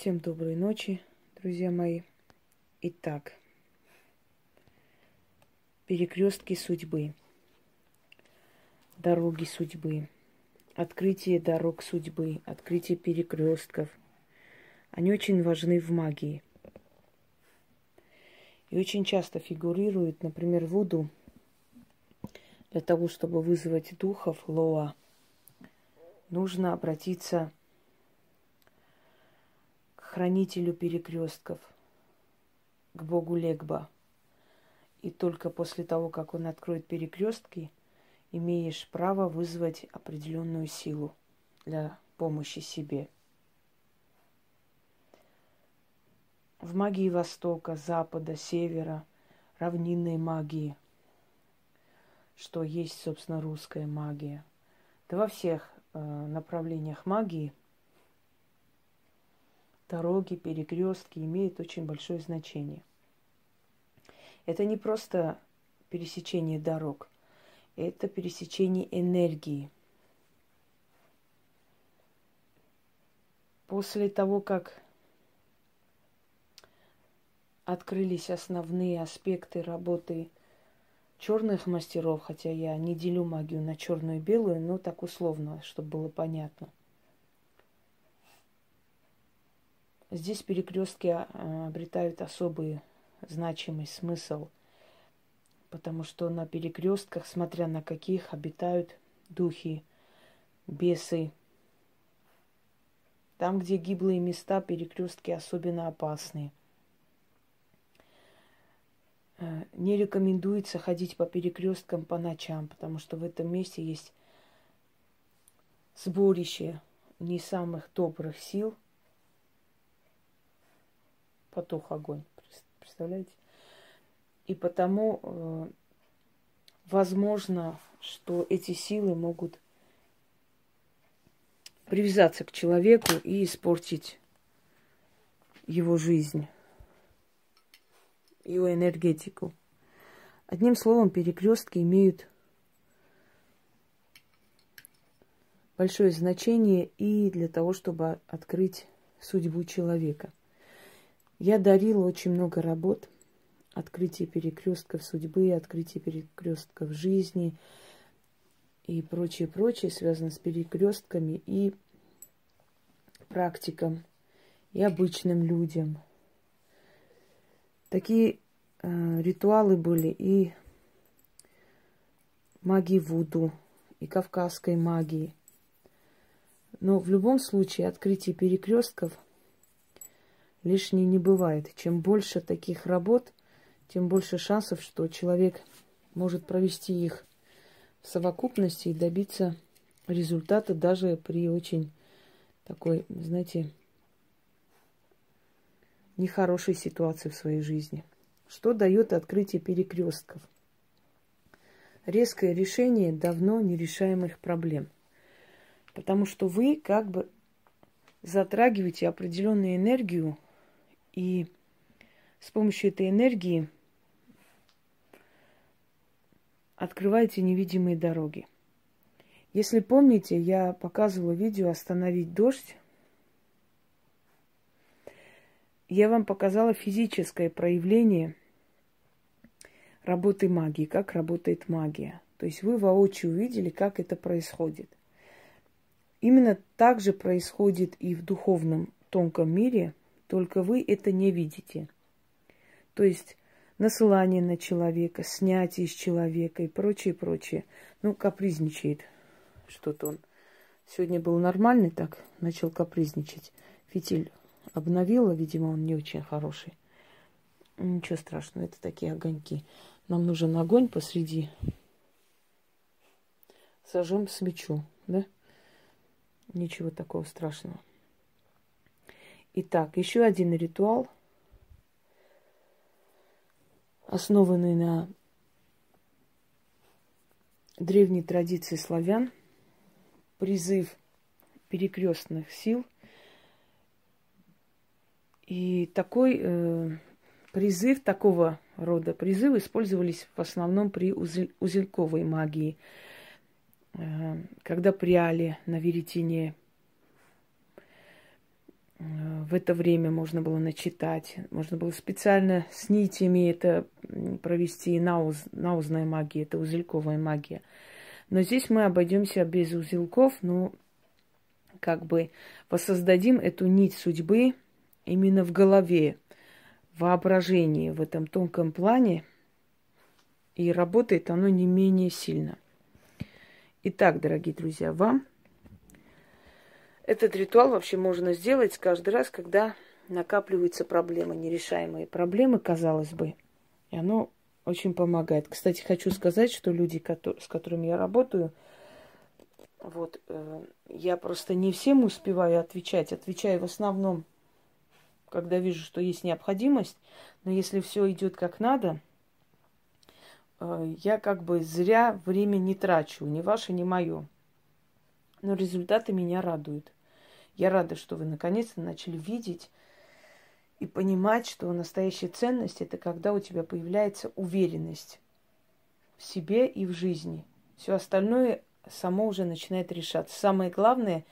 Всем доброй ночи, друзья мои. Итак, перекрестки судьбы, дороги судьбы, открытие дорог судьбы, открытие перекрестков. Они очень важны в магии. И очень часто фигурируют, например, Вуду для того, чтобы вызвать духов Лоа, нужно обратиться хранителю перекрестков, к Богу Легба. И только после того, как он откроет перекрестки, имеешь право вызвать определенную силу для помощи себе. В магии Востока, Запада, Севера, равнинной магии – что есть, собственно, русская магия. Да во всех э, направлениях магии дороги, перекрестки имеют очень большое значение. Это не просто пересечение дорог, это пересечение энергии. После того, как открылись основные аспекты работы черных мастеров, хотя я не делю магию на черную и белую, но так условно, чтобы было понятно. Здесь перекрестки а, обретают особый значимый смысл, потому что на перекрестках, смотря на каких, обитают духи, бесы. Там, где гиблые места, перекрестки особенно опасные. Э, не рекомендуется ходить по перекресткам по ночам, потому что в этом месте есть сборище не самых добрых сил. Потух огонь, представляете? И потому э, возможно, что эти силы могут привязаться к человеку и испортить его жизнь его энергетику. Одним словом, перекрестки имеют большое значение и для того, чтобы открыть судьбу человека. Я дарила очень много работ, открытие перекрестков судьбы, открытие перекрестков жизни и прочее, прочее, связано с перекрестками и практикам, и обычным людям – Такие э, ритуалы были и магии Вуду, и кавказской магии. Но в любом случае открытие перекрестков лишней не бывает. Чем больше таких работ, тем больше шансов, что человек может провести их в совокупности и добиться результата даже при очень такой, знаете, нехорошей ситуации в своей жизни. Что дает открытие перекрестков? Резкое решение давно нерешаемых проблем. Потому что вы как бы затрагиваете определенную энергию и с помощью этой энергии открываете невидимые дороги. Если помните, я показывала видео «Остановить дождь», я вам показала физическое проявление работы магии, как работает магия. То есть вы воочию увидели, как это происходит. Именно так же происходит и в духовном тонком мире, только вы это не видите. То есть насылание на человека, снятие из человека и прочее, прочее. Ну, капризничает что-то он. Сегодня был нормальный, так начал капризничать. Фитиль обновила, видимо, он не очень хороший. Ничего страшного, это такие огоньки. Нам нужен огонь посреди. Сожжем свечу, да? Ничего такого страшного. Итак, еще один ритуал, основанный на древней традиции славян, призыв перекрестных сил – и такой э, призыв, такого рода призывы использовались в основном при узель, узелковой магии, э, когда пряли на веретене, в это время можно было начитать. Можно было специально с нитями это провести науз, наузная магия, это узелковая магия. Но здесь мы обойдемся без узелков, но как бы воссоздадим эту нить судьбы именно в голове, воображении, в этом тонком плане. И работает оно не менее сильно. Итак, дорогие друзья, вам этот ритуал вообще можно сделать каждый раз, когда накапливаются проблемы, нерешаемые проблемы, казалось бы. И оно очень помогает. Кстати, хочу сказать, что люди, с которыми я работаю, вот, э, я просто не всем успеваю отвечать. Отвечаю в основном, когда вижу, что есть необходимость. Но если все идет как надо, э, я как бы зря время не трачу, ни ваше, ни мое. Но результаты меня радуют. Я рада, что вы наконец-то начали видеть и понимать, что настоящая ценность это когда у тебя появляется уверенность в себе и в жизни. Все остальное само уже начинает решаться. Самое главное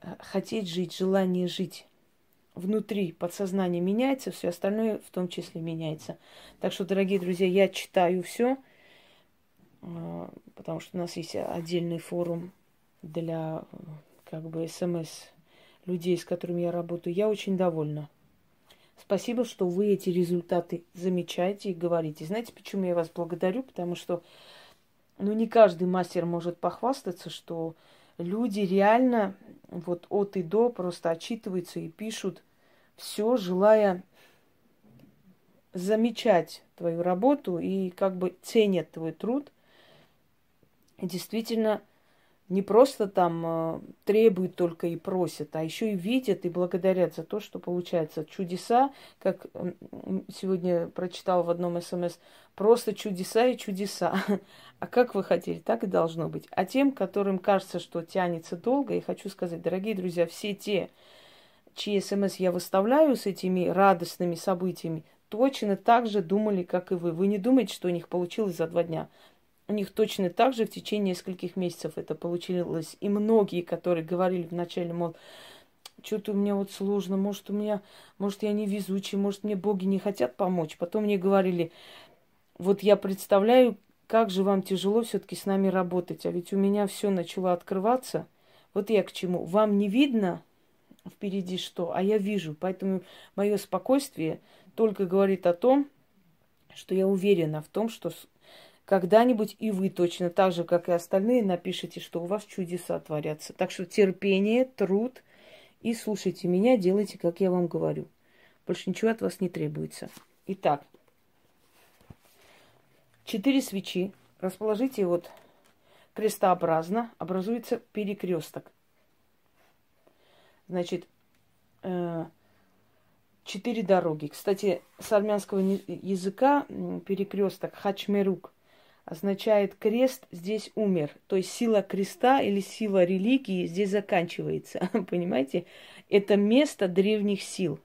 э, хотеть жить, желание жить. Внутри подсознание меняется, все остальное в том числе меняется. Так что, дорогие друзья, я читаю все, э, потому что у нас есть отдельный форум для э, как бы смс людей, с которыми я работаю, я очень довольна. Спасибо, что вы эти результаты замечаете и говорите. Знаете, почему я вас благодарю? Потому что ну, не каждый мастер может похвастаться, что люди реально вот от и до просто отчитываются и пишут все, желая замечать твою работу и как бы ценят твой труд. Действительно не просто там э, требуют только и просят, а еще и видят и благодарят за то, что получается чудеса, как сегодня прочитал в одном смс, просто чудеса и чудеса. А как вы хотели, так и должно быть. А тем, которым кажется, что тянется долго, я хочу сказать, дорогие друзья, все те, чьи смс я выставляю с этими радостными событиями, точно так же думали, как и вы. Вы не думаете, что у них получилось за два дня у них точно так же в течение нескольких месяцев это получилось. И многие, которые говорили вначале, мол, что-то у меня вот сложно, может, у меня, может, я не везучий, может, мне боги не хотят помочь. Потом мне говорили, вот я представляю, как же вам тяжело все-таки с нами работать, а ведь у меня все начало открываться. Вот я к чему. Вам не видно впереди что, а я вижу. Поэтому мое спокойствие только говорит о том, что я уверена в том, что когда-нибудь и вы точно так же, как и остальные, напишите, что у вас чудеса творятся. Так что терпение, труд и слушайте меня, делайте, как я вам говорю. Больше ничего от вас не требуется. Итак, четыре свечи. Расположите вот крестообразно, образуется перекресток. Значит, э, четыре дороги. Кстати, с армянского языка перекресток хачмерук означает крест здесь умер. То есть сила креста или сила религии здесь заканчивается. Понимаете? Это место древних сил.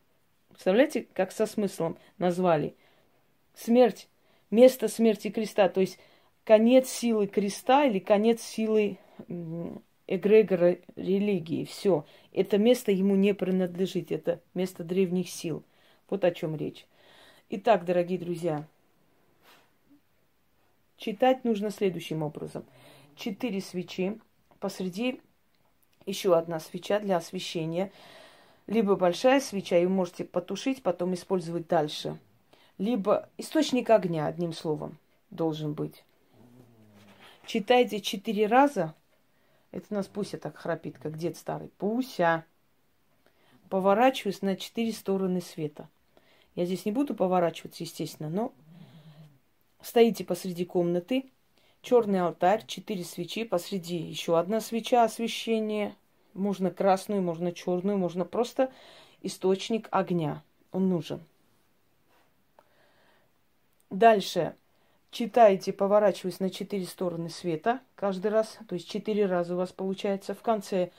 Представляете, как со смыслом назвали? Смерть, место смерти креста, то есть конец силы креста или конец силы эгрегора религии. Все. Это место ему не принадлежит. Это место древних сил. Вот о чем речь. Итак, дорогие друзья, Читать нужно следующим образом. Четыре свечи, посреди еще одна свеча для освещения. Либо большая свеча, ее можете потушить, потом использовать дальше. Либо источник огня, одним словом, должен быть. Читайте четыре раза. Это у нас Пуся так храпит, как дед старый. Пуся. Поворачиваюсь на четыре стороны света. Я здесь не буду поворачиваться, естественно, но Стоите посреди комнаты, черный алтарь, четыре свечи, посреди еще одна свеча освещения. Можно красную, можно черную, можно просто источник огня. Он нужен. Дальше читаете, поворачиваясь на четыре стороны света каждый раз. То есть четыре раза у вас получается. В конце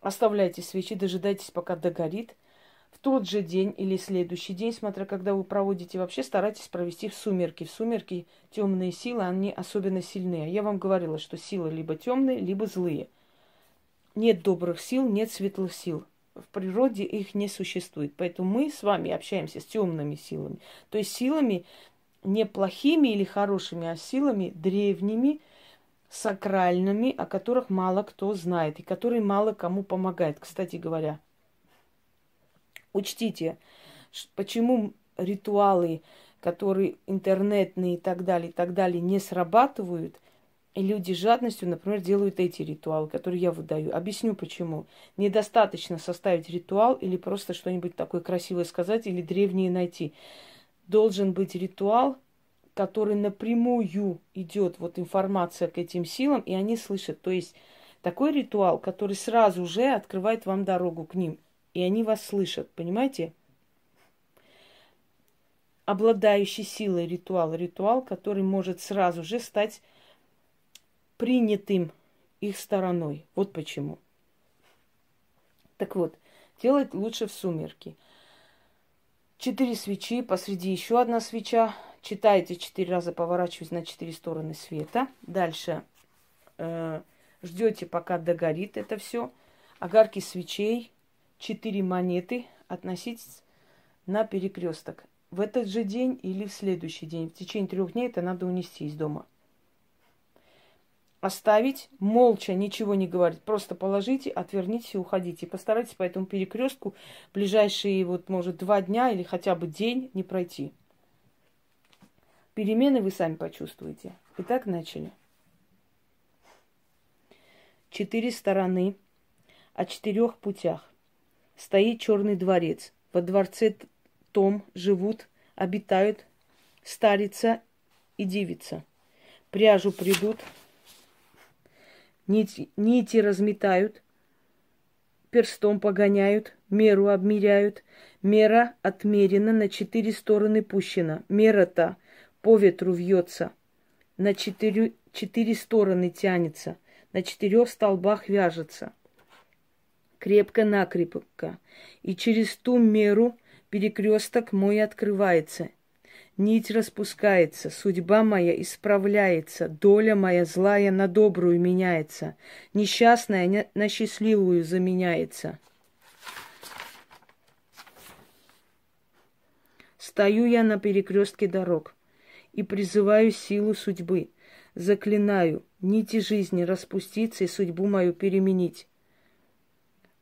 оставляйте свечи, дожидайтесь, пока догорит – в тот же день или следующий день, смотря когда вы проводите, вообще старайтесь провести в сумерки. В сумерки темные силы, они особенно сильные. Я вам говорила, что силы либо темные, либо злые. Нет добрых сил, нет светлых сил. в природе их не существует. Поэтому мы с вами общаемся с темными силами. То есть силами не плохими или хорошими, а силами древними, сакральными, о которых мало кто знает и которые мало кому помогают, кстати говоря. Учтите, почему ритуалы, которые интернетные и так далее, и так далее, не срабатывают, и люди жадностью, например, делают эти ритуалы, которые я выдаю. Объясню почему. Недостаточно составить ритуал или просто что-нибудь такое красивое сказать или древнее найти. Должен быть ритуал, который напрямую идет вот информация к этим силам, и они слышат. То есть такой ритуал, который сразу же открывает вам дорогу к ним, и они вас слышат, понимаете? Обладающий силой ритуал, ритуал, который может сразу же стать принятым их стороной. Вот почему. Так вот, делать лучше в сумерки. Четыре свечи, посреди еще одна свеча, Читаете четыре раза, поворачиваясь на четыре стороны света. Дальше э, ждете, пока догорит это все. Огарки свечей, четыре монеты относить на перекресток. В этот же день или в следующий день. В течение трех дней это надо унести из дома. Оставить, молча, ничего не говорить. Просто положите, отвернитесь и уходите. Постарайтесь по этому перекрестку ближайшие, вот, может, два дня или хотя бы день не пройти. Перемены вы сами почувствуете. Итак, начали. Четыре стороны о четырех путях. Стоит черный дворец. Во дворце том живут, обитают старица и девица. Пряжу придут, нити, нити разметают, перстом погоняют, меру обмеряют. Мера отмерена, на четыре стороны пущена. Мера-то по ветру вьется, на четыре, четыре стороны тянется, на четырех столбах вяжется. Крепко-накрепко. И через ту меру перекресток мой открывается. Нить распускается, судьба моя исправляется, доля моя злая на добрую меняется, несчастная на счастливую заменяется. Стою я на перекрестке дорог и призываю силу судьбы. Заклинаю нити жизни распуститься и судьбу мою переменить.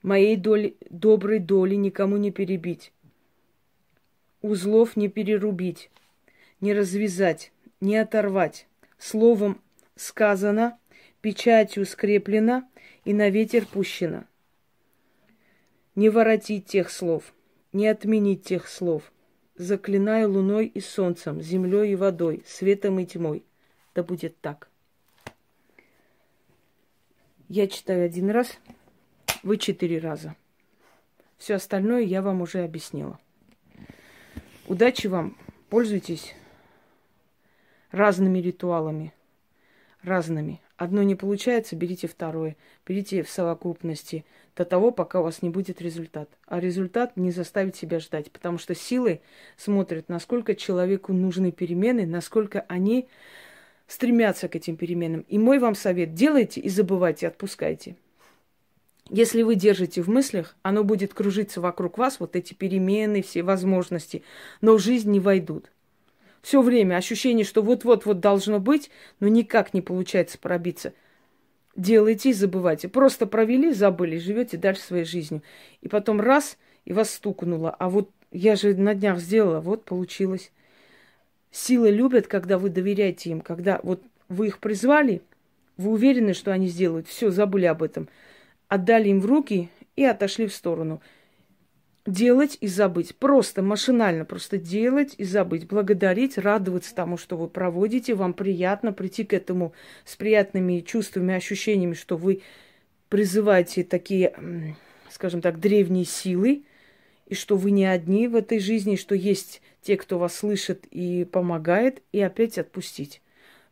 Моей доли, доброй доли никому не перебить. Узлов не перерубить, не развязать, не оторвать. Словом сказано, печатью скреплено и на ветер пущено. Не воротить тех слов, не отменить тех слов – заклинаю луной и солнцем, землей и водой, светом и тьмой. Да будет так. Я читаю один раз, вы четыре раза. Все остальное я вам уже объяснила. Удачи вам, пользуйтесь разными ритуалами, разными. Одно не получается, берите второе, берите в совокупности до того, пока у вас не будет результат. А результат не заставит себя ждать, потому что силы смотрят, насколько человеку нужны перемены, насколько они стремятся к этим переменам. И мой вам совет, делайте и забывайте, отпускайте. Если вы держите в мыслях, оно будет кружиться вокруг вас, вот эти перемены, все возможности, но в жизнь не войдут все время ощущение, что вот-вот-вот должно быть, но никак не получается пробиться. Делайте и забывайте. Просто провели, забыли, живете дальше своей жизнью. И потом раз, и вас стукнуло. А вот я же на днях сделала, вот получилось. Силы любят, когда вы доверяете им, когда вот вы их призвали, вы уверены, что они сделают, все, забыли об этом, отдали им в руки и отошли в сторону делать и забыть. Просто машинально, просто делать и забыть. Благодарить, радоваться тому, что вы проводите. Вам приятно прийти к этому с приятными чувствами, ощущениями, что вы призываете такие, скажем так, древние силы, и что вы не одни в этой жизни, что есть те, кто вас слышит и помогает, и опять отпустить.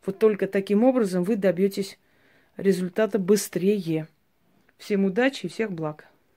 Вот только таким образом вы добьетесь результата быстрее. Всем удачи и всех благ.